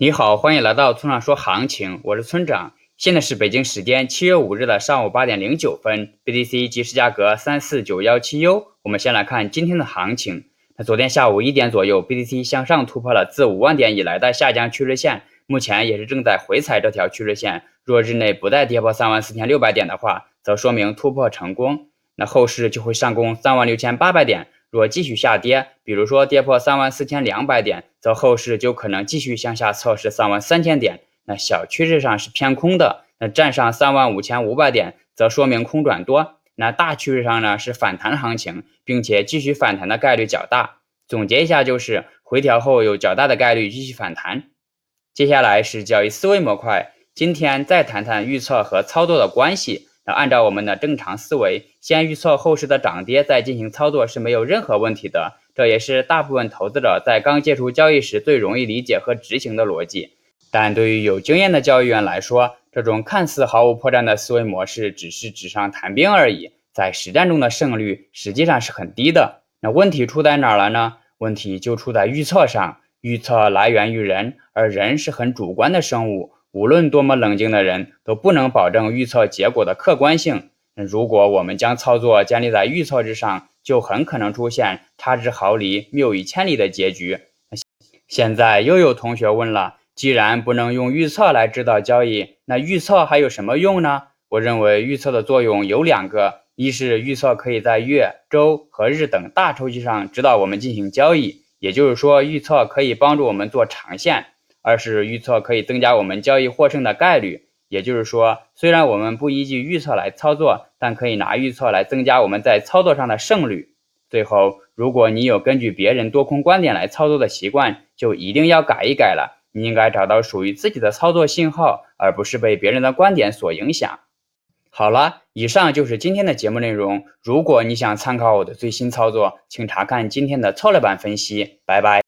你好，欢迎来到村上说行情，我是村长。现在是北京时间七月五日的上午八点零九分，BTC 即时价格三四九幺七 U。我们先来看今天的行情。那昨天下午一点左右，BTC 向上突破了自五万点以来的下降趋势线，目前也是正在回踩这条趋势线。若日内不再跌破三万四千六百点的话，则说明突破成功，那后市就会上攻三万六千八百点。若继续下跌，比如说跌破三万四千两百点，则后市就可能继续向下测试三万三千点。那小趋势上是偏空的，那站上三万五千五百点，则说明空转多。那大趋势上呢是反弹行情，并且继续反弹的概率较大。总结一下就是回调后有较大的概率继续反弹。接下来是交易思维模块，今天再谈谈预测和操作的关系。按照我们的正常思维，先预测后市的涨跌，再进行操作是没有任何问题的。这也是大部分投资者在刚接触交易时最容易理解和执行的逻辑。但对于有经验的交易员来说，这种看似毫无破绽的思维模式只是纸上谈兵而已，在实战中的胜率实际上是很低的。那问题出在哪儿了呢？问题就出在预测上。预测来源于人，而人是很主观的生物。无论多么冷静的人，都不能保证预测结果的客观性。如果我们将操作建立在预测之上，就很可能出现差之毫厘、谬以千里的结局。现在又有同学问了：既然不能用预测来指导交易，那预测还有什么用呢？我认为预测的作用有两个：一是预测可以在月、周和日等大周期上指导我们进行交易，也就是说，预测可以帮助我们做长线。而是预测可以增加我们交易获胜的概率，也就是说，虽然我们不依据预测来操作，但可以拿预测来增加我们在操作上的胜率。最后，如果你有根据别人多空观点来操作的习惯，就一定要改一改了。你应该找到属于自己的操作信号，而不是被别人的观点所影响。好了，以上就是今天的节目内容。如果你想参考我的最新操作，请查看今天的策略版分析。拜拜。